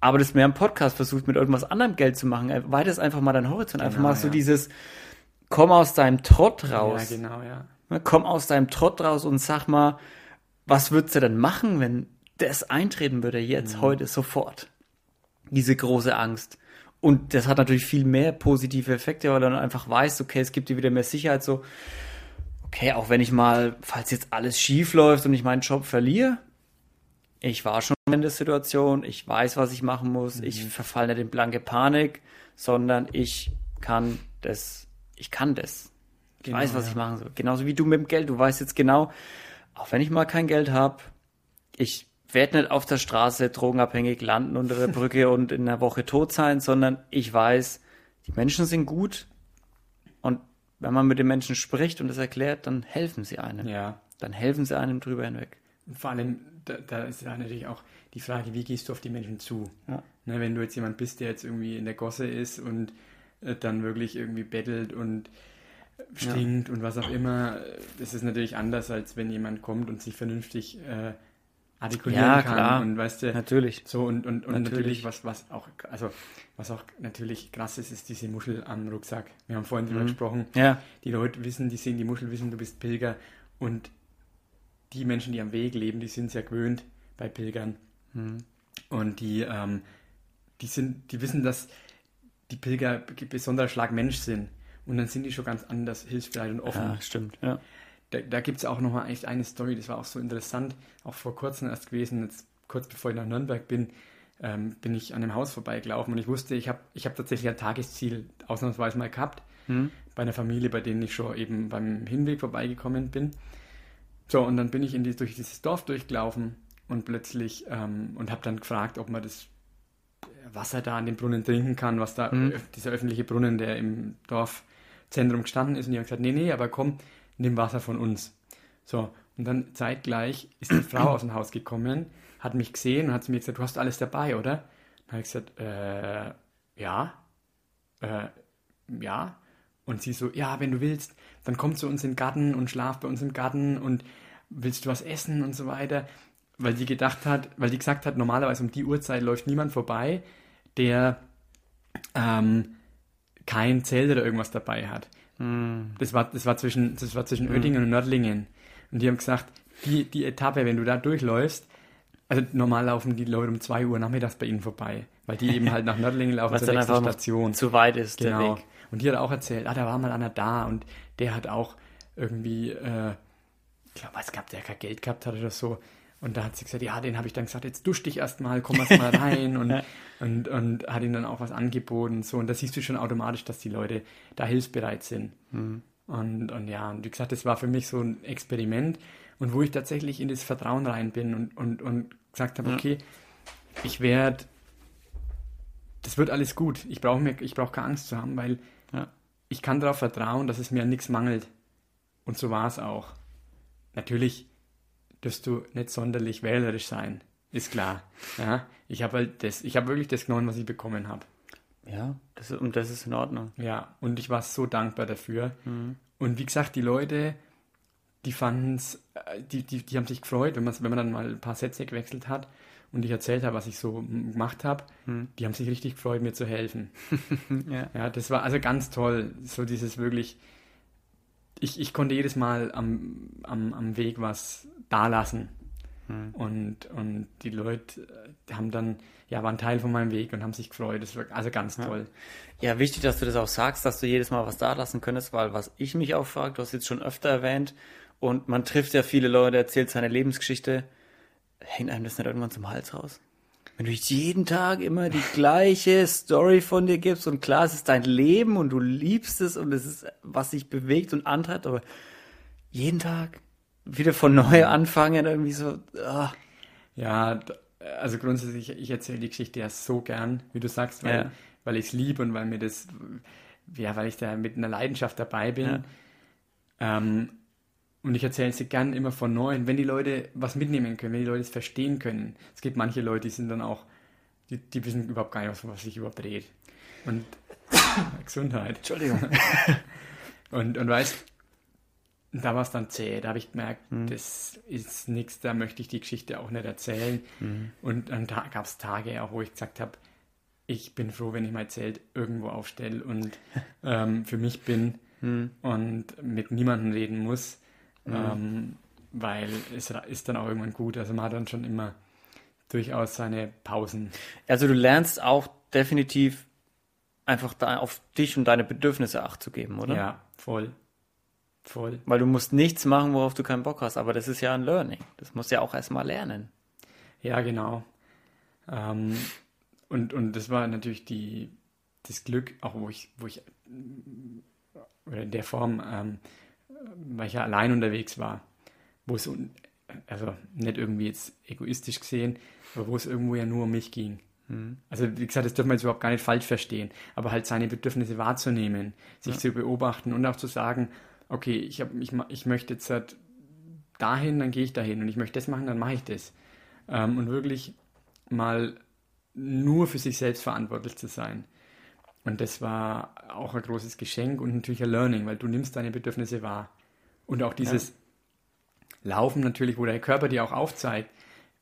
S1: aber das mehr im Podcast versucht, mit irgendwas anderem Geld zu machen. Weitest einfach mal deinen Horizont. Einfach
S2: Genau,
S1: mal so
S2: ja.
S1: dieses, komm aus deinem Trott raus.
S2: Ja, genau, ja.
S1: Ne, Komm aus deinem Trott raus und sag mal, was würdest du denn machen, wenn das eintreten würde jetzt,
S2: Mhm.
S1: heute, sofort? Diese große Angst. Und das hat natürlich viel mehr positive Effekte, weil du dann einfach weißt, okay, es gibt dir wieder mehr Sicherheit, so, okay, auch wenn ich mal, falls jetzt alles schief läuft und ich meinen Job verliere, ich war schon in der Situation, ich weiß, was ich machen muss, ich
S2: Mhm.
S1: verfalle nicht in blanke Panik, sondern ich kann das, ich kann das. Ich
S2: Genau,
S1: weiß, was
S2: ja.
S1: ich machen soll. Genauso wie du mit dem Geld. Du weißt jetzt genau, auch wenn ich mal kein Geld habe, ich werde nicht auf der Straße drogenabhängig landen unter der Brücke und in einer Woche tot sein, sondern ich weiß, die Menschen sind gut und wenn man mit den Menschen spricht und das erklärt, dann helfen sie einem.
S2: Ja.
S1: Dann helfen sie einem drüber hinweg.
S2: Und vor allem, da, da ist ja natürlich auch die Frage, wie gehst du auf die Menschen zu?
S1: Ja.
S2: Ne, wenn du jetzt jemand bist, der jetzt irgendwie in der Gosse ist und äh, dann wirklich irgendwie bettelt und stinkt und was auch immer, äh, das ist natürlich anders, als wenn jemand kommt und sich vernünftig äh, artikulieren
S1: Ja,
S2: kann
S1: klar.
S2: und weißt du,
S1: Natürlich.
S2: so und, und, und natürlich,
S1: Natürlich.
S2: was, was auch, also was auch natürlich krass ist, ist diese Muschel am Rucksack. Wir haben vorhin drüber
S1: Mhm.
S2: gesprochen.
S1: Ja,
S2: Die Leute wissen, die sehen die Muschel, wissen, du bist Pilger und die Menschen, die am Weg leben, die sind sehr gewöhnt bei Pilgern
S1: Mhm.
S2: und die, ähm, die sind, die wissen, dass die Pilger besonderer Schlag Mensch sind und dann sind die schon ganz anders hilfsbereit und offen.
S1: ja stimmt. Ja.
S2: Da, da gibt es auch nochmal echt eine Story, das war auch so interessant, auch vor kurzem erst gewesen, jetzt kurz bevor ich nach Nürnberg bin, ähm, bin ich an einem Haus vorbeigelaufen und ich wusste, ich habe ich hab tatsächlich ein Tagesziel ausnahmsweise mal gehabt,
S1: Hm?
S2: bei einer Familie, bei denen ich schon eben beim Hinweg vorbeigekommen bin. So, und dann bin ich in die, durch dieses Dorf durchgelaufen und plötzlich ähm, und habe dann gefragt, ob man das Wasser da an dem Brunnen trinken kann, was da,
S1: Mhm.
S2: dieser öffentliche Brunnen, der im Dorfzentrum gestanden ist. Und die haben gesagt, nee, nee, aber komm, nimm Wasser von uns. So, und dann zeitgleich ist die Frau aus dem Haus gekommen, hat mich gesehen und hat zu mir gesagt, du hast alles dabei, oder? Dann habe ich gesagt, äh, ja, äh, ja. Und sie so, ja, wenn du willst, dann komm zu uns in den Garten und schlaf bei uns im Garten und willst du was essen und so weiter. Weil die gedacht hat, weil die gesagt hat, normalerweise um die Uhrzeit läuft niemand vorbei, der ähm, kein Zelt oder irgendwas dabei hat.
S1: Hm.
S2: Das war, das war zwischen, das war zwischen Oettingen und Nördlingen. Und die haben gesagt, die, die Etappe, wenn du da durchläufst, also normal laufen die Leute um 2 Uhr nachmittags bei ihnen vorbei, weil die eben halt nach Nördlingen laufen zur nächsten Station.
S1: zu weit ist, der
S2: Genau.
S1: Weg.
S2: Und die hat auch erzählt, ah, da war mal einer da und der hat auch irgendwie, äh, ich glaube, was gehabt, der kein Geld gehabt hat oder so. Und da hat sie gesagt, ja, den habe ich dann gesagt, jetzt dusch dich erstmal, komm erst mal rein und. Und, und hat ihm dann auch was angeboten. So. Und da siehst du schon automatisch, dass die Leute da hilfsbereit sind.
S1: Mhm.
S2: Und, und ja, und wie gesagt, das war für mich so ein Experiment und wo ich tatsächlich in das Vertrauen rein bin und, und, und gesagt habe,
S1: Ja.
S2: okay, ich werde, das wird alles gut. Ich brauche mir, ich brauche keine Angst zu haben, weil
S1: Ja.
S2: ich kann darauf vertrauen, dass es mir an nichts mangelt. Und so war es auch. Natürlich wirst du nicht sonderlich wählerisch sein, ist klar. Ja, ich habe halt das, ich habe wirklich das genommen, was ich bekommen habe.
S1: Ja, das ist, und das ist in Ordnung.
S2: Ja, und ich war so dankbar dafür.
S1: Mhm.
S2: Und wie gesagt, die Leute, die fanden es, die, die, die haben sich gefreut, wenn, wenn man dann mal ein paar Sätze gewechselt hat. und ich erzählt habe, was ich so gemacht habe, hm. die haben sich richtig gefreut, mir zu helfen. ja. ja, das war also ganz toll, so dieses wirklich, ich, ich konnte jedes Mal am, am, am Weg was dalassen. Hm. Und, und die Leute äh, haben dann, ja, waren Teil von meinem Weg und haben sich gefreut. Das war also ganz toll.
S1: Ja. ja, wichtig, dass du das auch sagst, dass du jedes Mal was da lassen könntest, weil was ich mich auch frage, du hast jetzt schon öfter erwähnt, und man trifft ja viele Leute, erzählt seine Lebensgeschichte, hängt einem das nicht irgendwann zum Hals raus? Wenn du jeden Tag immer die gleiche Story von dir gibst und klar, es ist dein Leben und du liebst es und es ist, was sich bewegt und antreibt, aber jeden Tag wieder von neu anfangen, irgendwie so. Oh.
S2: Ja, also grundsätzlich, ich erzähle die Geschichte ja so gern, wie du sagst, weil, ja. weil ich es liebe und weil mir das, ja, weil ich da mit einer Leidenschaft dabei bin. Ja. Ähm, und ich erzähle sie gern immer von neuem, wenn die Leute was mitnehmen können, wenn die Leute es verstehen können. Es gibt manche Leute, die sind dann auch, die, die wissen überhaupt gar nicht, was sich überhaupt dreht. Und Gesundheit.
S1: Entschuldigung.
S2: und, und weißt, da war es dann zäh. Da habe ich gemerkt, mhm. das ist nichts, da möchte ich die Geschichte auch nicht erzählen. Mhm. Und dann gab es Tage auch, wo ich gesagt habe, ich bin froh, wenn ich mein Zelt irgendwo aufstelle und ähm, für mich bin mhm. und mit niemandem reden muss. Mhm. Ähm, weil es ist dann auch irgendwann gut. Also man hat dann schon immer durchaus seine Pausen.
S1: Also du lernst auch definitiv einfach da auf dich und deine Bedürfnisse Acht zu geben, oder?
S2: Ja, voll. Voll.
S1: Weil du musst nichts machen, worauf du keinen Bock hast, aber das ist ja ein Learning. Das musst du ja auch erstmal lernen.
S2: Ja, genau. Ähm, und, und das war natürlich die, das Glück, auch wo ich, wo ich, oder in der Form, ähm, weil ich ja allein unterwegs war, wo es, also nicht irgendwie jetzt egoistisch gesehen, aber wo es irgendwo ja nur um mich ging. Mhm. Also wie gesagt, das dürfen wir jetzt überhaupt gar nicht falsch verstehen, aber halt seine Bedürfnisse wahrzunehmen, sich ja. zu beobachten und auch zu sagen, okay, ich, hab, ich, ich möchte jetzt halt dahin, dann gehe ich dahin und ich möchte das machen, dann mache ich das. Ähm, und wirklich mal nur für sich selbst verantwortlich zu sein. Und das war auch ein großes Geschenk und natürlich ein Learning, weil du nimmst deine Bedürfnisse wahr. Und auch dieses ja. Laufen natürlich, wo der Körper dir auch aufzeigt,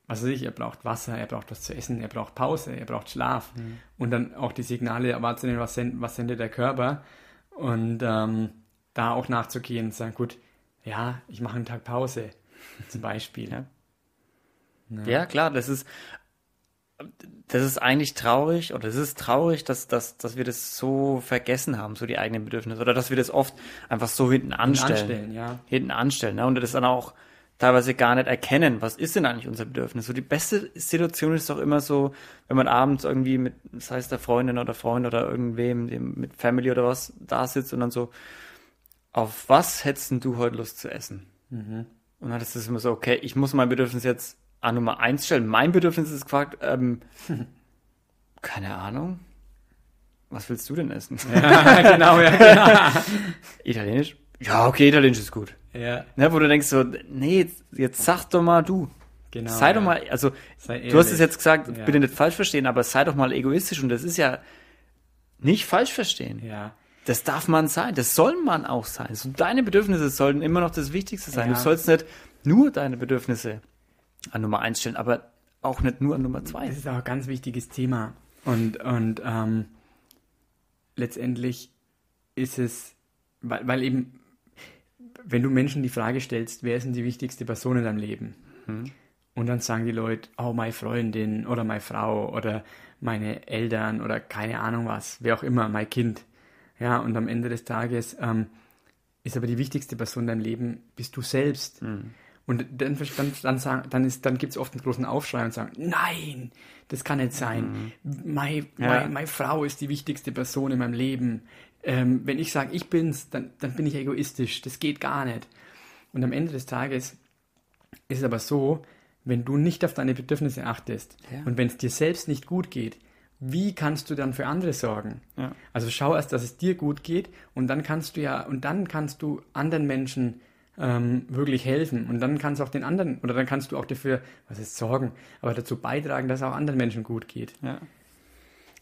S2: was weiß ich, er braucht Wasser, er braucht was zu essen, er braucht Pause, er braucht Schlaf. Mhm. Und dann auch die Signale wahrzunehmen, was, send, was sendet der Körper. Und ähm, da auch nachzugehen und sagen, gut, ja, ich mache einen Tag Pause, zum Beispiel.
S1: Ja. Ja. ja, klar, das ist, das ist eigentlich traurig, oder es ist traurig, dass, dass, dass wir das so vergessen haben, so die eigenen Bedürfnisse, oder dass wir das oft einfach so hinten anstellen. Hinten anstellen, ja. Hinten anstellen, ne? und das dann auch teilweise gar nicht erkennen, was ist denn eigentlich unser Bedürfnis. So die beste Situation ist doch immer so, wenn man abends irgendwie mit, das heißt der Freundin oder Freund oder irgendwem, mit Family oder was, da sitzt und dann so, auf was hättest du heute Lust zu essen? Mhm. Und dann ist es immer so, okay, ich muss mein Bedürfnis jetzt an Nummer eins stellen. Mein Bedürfnis ist gefragt, ähm, keine Ahnung. Was willst du denn essen?
S2: Ja, genau, ja, genau.
S1: Italienisch? Ja, okay, Italienisch ist gut. Ja. Ne, wo du denkst so, nee, jetzt, jetzt sag doch mal du. Genau. Sei ja. doch mal, also, du hast es jetzt gesagt, ja. bitte nicht falsch verstehen, aber sei doch mal egoistisch und das ist ja nicht falsch verstehen.
S2: Ja.
S1: Das darf man sein, das soll man auch sein. So, deine Bedürfnisse sollten immer noch das Wichtigste sein. Ja. Du sollst nicht nur deine Bedürfnisse an Nummer eins stellen, aber auch nicht nur an Nummer zwei.
S2: Das ist auch ein ganz wichtiges Thema. Und, und ähm, letztendlich ist es, weil, weil eben, wenn du Menschen die Frage stellst, wer ist denn die wichtigste Person in deinem Leben? Mhm. Und dann sagen die Leute, oh, meine Freundin oder meine Frau oder meine Eltern oder keine Ahnung was, wer auch immer, mein Kind. Ja, und am Ende des Tages ähm, ist aber die wichtigste Person in deinem Leben, bist du selbst. Mhm. Und dann, dann, dann, sagen, dann, ist, dann gibt es oft einen großen Aufschrei und sagen, nein, das kann nicht sein. Mhm. Meine, ja. meine Frau ist die wichtigste Person in meinem Leben. Ähm, wenn ich sage, ich bin's, dann, dann bin ich egoistisch. Das geht gar nicht. Und am Ende des Tages ist es aber so, wenn du nicht auf deine Bedürfnisse achtest ja. und wenn es dir selbst nicht gut geht, wie kannst du dann für andere sorgen? Ja. Also schau erst, dass es dir gut geht und dann kannst du ja, und dann kannst du anderen Menschen ähm, wirklich helfen und dann kannst du auch den anderen, oder dann kannst du auch dafür, was ist sorgen, aber dazu beitragen, dass es auch anderen Menschen gut geht.
S1: Ja.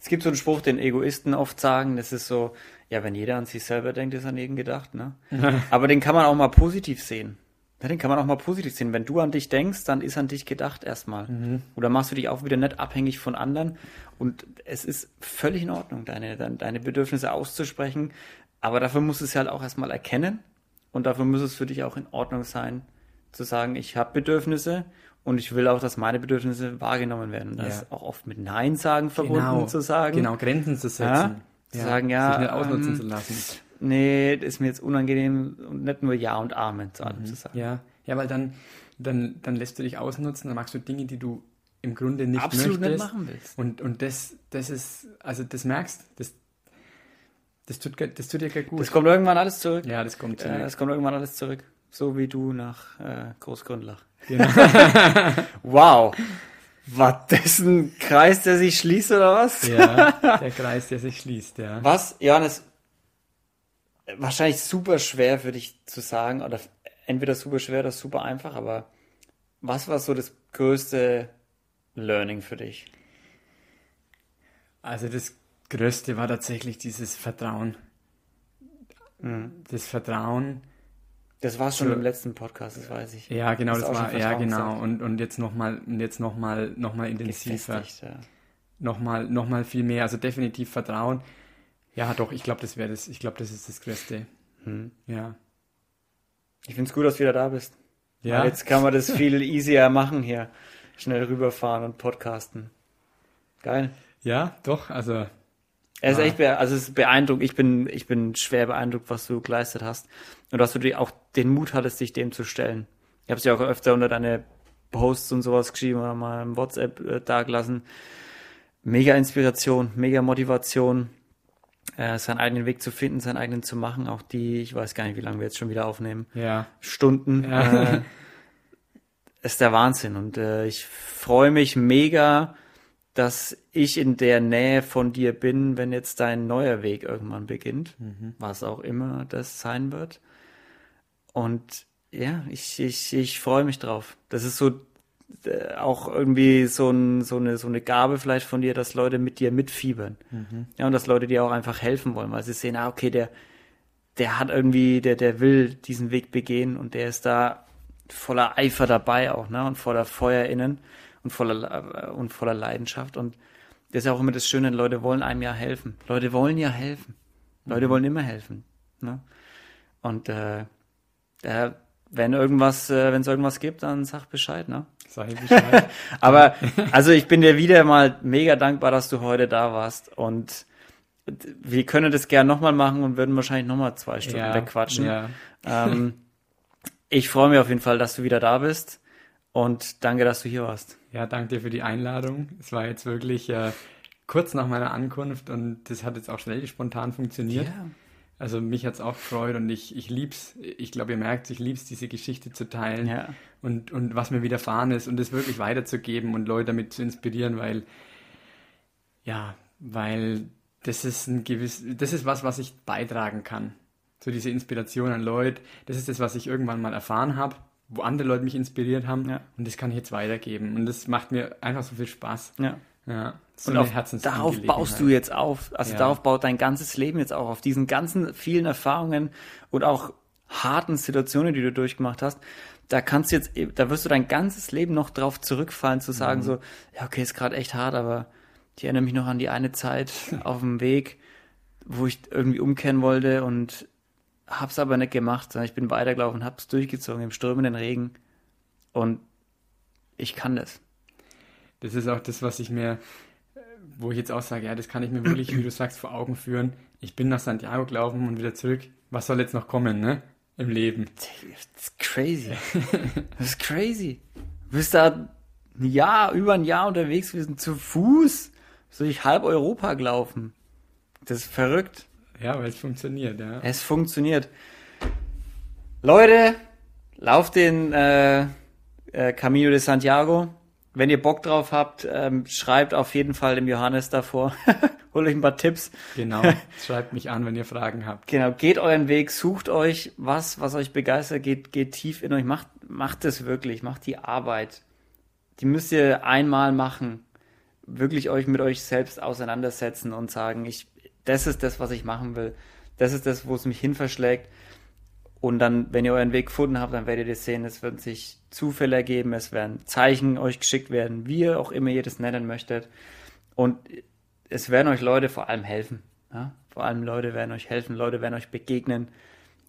S1: Es gibt so einen Spruch, den Egoisten oft sagen, das ist so, ja, wenn jeder an sich selber denkt, ist an jeden gedacht, ne? aber den kann man auch mal positiv sehen. Ja, den kann man auch mal positiv sehen. Wenn du an dich denkst, dann ist an dich gedacht erstmal.
S2: Mhm.
S1: Oder machst du dich auch wieder nicht abhängig von anderen. Und es ist völlig in Ordnung, deine, deine, Bedürfnisse auszusprechen. Aber dafür musst du es halt auch erstmal erkennen. Und dafür muss es für dich auch in Ordnung sein, zu sagen, ich habe Bedürfnisse und ich will auch, dass meine Bedürfnisse wahrgenommen werden. Und das
S2: Ja.
S1: ist auch oft mit Nein sagen verbunden zu sagen.
S2: Genau, Grenzen zu setzen.
S1: Ja? Zu sagen, ja,
S2: Sich nicht ausnutzen
S1: ähm,
S2: zu lassen.
S1: Nee, ist mir jetzt unangenehm und nicht nur Ja und Amen zu allem zu sagen.
S2: Ja, ja, weil dann, dann, dann lässt du dich ausnutzen, dann machst du Dinge, die du im Grunde nicht
S1: Absolut nicht
S2: möchtest.
S1: machen willst.
S2: Und, und das, das ist, also das merkst, das, das tut, das tut dir gar gut.
S1: Das kommt irgendwann alles zurück.
S2: ja, das kommt zurück.
S1: es kommt irgendwann alles zurück. So wie du nach äh, Großgründlach.
S2: Genau.
S1: Wow. War das ein Kreis, der sich schließt oder was?
S2: ja, der Kreis, der sich schließt, ja.
S1: Was, Johannes, wahrscheinlich super schwer für dich zu sagen, oder entweder super schwer oder super einfach, aber was war so das größte Learning für dich?
S2: Also das Größte war tatsächlich dieses Vertrauen.
S1: Mhm.
S2: Das Vertrauen,
S1: Das war schon
S2: Für-
S1: im letzten Podcast, das weiß ich.
S2: ja genau, das
S1: auch
S2: war, ja genau,
S1: gesagt.
S2: und, und jetzt nochmal, jetzt nochmal, nochmal intensiver.
S1: Ja.
S2: nochmal noch mal viel mehr. Also definitiv Vertrauen. Ja, doch, ich glaube, das wäre das. Ich glaube, das ist das Größte.
S1: Hm.
S2: Ja.
S1: Ich find's gut, dass du wieder da bist.
S2: Ja.
S1: Weil jetzt kann man das viel easier machen hier. Schnell rüberfahren und podcasten. Geil.
S2: Ja, doch, also.
S1: Er ist
S2: Ah.
S1: echt, also es ist beeindruckend. Ich bin, ich bin schwer beeindruckt, was du geleistet hast. Und dass du dir auch den Mut hattest, dich dem zu stellen. Ich habe es ja auch öfter unter deine Posts und sowas geschrieben oder mal im WhatsApp äh, dagelassen. Mega Inspiration, mega Motivation, äh, seinen eigenen Weg zu finden, seinen eigenen zu machen. Auch die, ich weiß gar nicht, wie lange wir jetzt schon wieder aufnehmen.
S2: Ja.
S1: Stunden.
S2: Ja.
S1: Äh, ist der Wahnsinn. Und äh, ich freue mich mega, dass ich in der Nähe von dir bin, wenn jetzt dein neuer Weg irgendwann beginnt, was auch immer das sein wird. Und ja, ich, ich, ich freue mich drauf. Das ist so auch irgendwie so, ein, so, eine, so eine Gabe vielleicht von dir, dass Leute mit dir mitfiebern. Ja, und dass Leute dir auch einfach helfen wollen, weil sie sehen, ah, okay, der, der hat irgendwie, der, der will diesen Weg begehen und der ist da voller Eifer dabei auch, ne? Und voller Feuer innen und voller, äh, und voller Leidenschaft. Und das ist ja auch immer das Schöne, Leute wollen einem ja helfen. Leute wollen ja helfen. Leute wollen immer helfen. Ne? Und äh, äh, wenn irgendwas, äh, wenn es irgendwas gibt, dann sag Bescheid, ne?
S2: Sag ich Bescheid.
S1: Aber also ich bin dir wieder mal mega dankbar, dass du heute da warst und wir können das gern nochmal machen und würden wahrscheinlich nochmal zwei Stunden
S2: ja,
S1: wegquatschen.
S2: Ja.
S1: Ähm, ich freue mich auf jeden Fall, dass du wieder da bist und danke, dass du hier warst.
S2: ja, danke dir für die Einladung. Es war jetzt wirklich äh, kurz nach meiner Ankunft und das hat jetzt auch schnell spontan funktioniert. Also mich hat's auch gefreut und ich, ich lieb's. Ich glaube, ihr merkt, ich lieb's, diese Geschichte zu teilen
S1: Ja.
S2: und, und was mir widerfahren ist und es wirklich weiterzugeben und Leute damit zu inspirieren, weil, ja, weil das ist ein gewiss, das ist was, was ich beitragen kann. So diese Inspiration an Leute, das ist das, was ich irgendwann mal erfahren habe, wo andere Leute mich inspiriert haben
S1: Ja.
S2: und das kann ich jetzt weitergeben und das macht mir einfach so viel Spaß.
S1: Ja.
S2: Ja, so
S1: Und auf, darauf baust du jetzt auf. Also
S2: Ja.
S1: darauf baut dein ganzes Leben jetzt auch auf diesen ganzen vielen Erfahrungen und auch harten Situationen, die du durchgemacht hast. Da kannst du jetzt, da wirst du dein ganzes Leben noch drauf zurückfallen, zu sagen
S2: Mhm.
S1: so, ja, okay, ist gerade echt hart, aber ich erinnere mich noch an die eine Zeit auf dem Weg, wo ich irgendwie umkehren wollte und hab's aber nicht gemacht, sondern ich bin weitergelaufen, hab's durchgezogen im strömenden Regen und ich kann das.
S2: Das ist auch das, was ich mir, wo ich jetzt auch sage, ja, das kann ich mir wirklich, wie du sagst, vor Augen führen. Ich bin nach Santiago gelaufen und wieder zurück. Was soll jetzt noch kommen, ne? Im Leben.
S1: Das ist crazy. Das ist crazy. Du bist da ein Jahr, über ein Jahr unterwegs gewesen, zu Fuß, so durch halb Europa gelaufen. Das ist verrückt.
S2: Ja, weil es funktioniert, ja.
S1: Es funktioniert. Leute, lauft den äh, äh, Camino de Santiago. Wenn ihr Bock drauf habt, ähm, schreibt auf jeden Fall dem Johannes davor. Holt euch ein paar Tipps.
S2: Genau. Schreibt mich an, wenn ihr Fragen habt.
S1: Genau, geht euren Weg, sucht euch was, was euch begeistert, geht, geht tief in euch, macht, macht es wirklich, macht die Arbeit. Die müsst ihr einmal machen. Wirklich euch mit euch selbst auseinandersetzen und sagen, ich, das ist das, was ich machen will. Das ist das, wo es mich hin verschlägt. Und dann, wenn ihr euren Weg gefunden habt, dann werdet ihr sehen, es werden sich Zufälle ergeben, es werden Zeichen euch geschickt werden, wie ihr auch immer ihr das nennen möchtet. Und es werden euch Leute vor allem helfen. Ja? Vor allem Leute werden euch helfen, Leute werden euch begegnen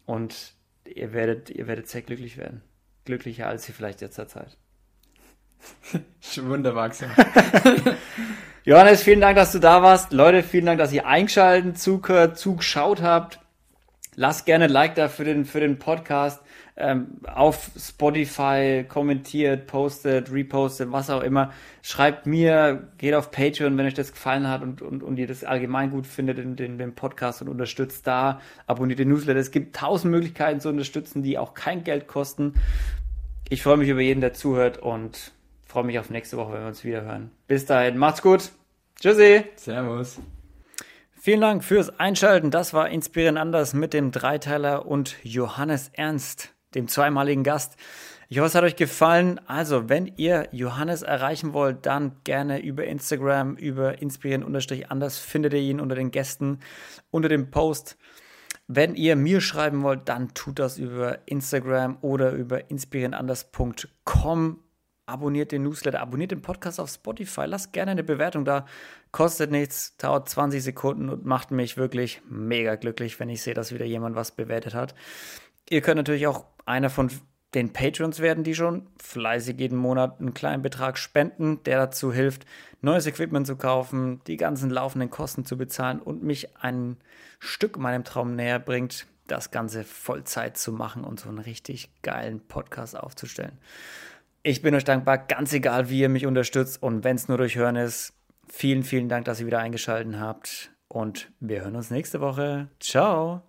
S1: und ihr werdet, ihr werdet sehr glücklich werden. Glücklicher als ihr vielleicht jetzt seid.
S2: Wunderbar gesagt.
S1: Johannes, vielen Dank, dass du da warst. Leute, vielen Dank, dass ihr eingeschaltet, zugehört, zugeschaut habt. Lasst gerne ein Like da für den, für den Podcast. Ähm, auf Spotify kommentiert, postet, repostet, was auch immer. Schreibt mir, geht auf Patreon, wenn euch das gefallen hat und, und, und ihr das allgemein gut findet in, in dem Podcast und unterstützt da. Abonniert den Newsletter. Es gibt tausend Möglichkeiten zu unterstützen, die auch kein Geld kosten. Ich freue mich über jeden, der zuhört und freue mich auf nächste Woche, wenn wir uns wieder hören. Bis dahin, macht's gut. Tschüssi.
S2: Servus.
S1: Vielen Dank fürs Einschalten. Das war Inspirieren anders mit dem Dreiteiler und Johannes Ernst, dem zweimaligen Gast. Ich hoffe, es hat euch gefallen. Also, wenn ihr Johannes erreichen wollt, dann gerne über Instagram, über inspirieren-anders findet ihr ihn unter den Gästen, unter dem Post. Wenn ihr mir schreiben wollt, dann tut das über Instagram oder über inspirierenanders.com abonniert den Newsletter, abonniert den Podcast auf Spotify, lasst gerne eine Bewertung da. Kostet nichts, dauert 20 Sekunden und macht mich wirklich mega glücklich, wenn ich sehe, dass wieder jemand was bewertet hat. Ihr könnt natürlich auch einer von den Patrons werden, die schon fleißig jeden Monat einen kleinen Betrag spenden, der dazu hilft, neues Equipment zu kaufen, die ganzen laufenden Kosten zu bezahlen und mich ein Stück meinem Traum näher bringt, das Ganze Vollzeit zu machen und so einen richtig geilen Podcast aufzustellen. Ich bin euch dankbar, ganz egal, wie ihr mich unterstützt und wenn es nur durch Hören ist. Vielen, vielen Dank, dass ihr wieder eingeschaltet habt und wir hören uns nächste Woche. Ciao!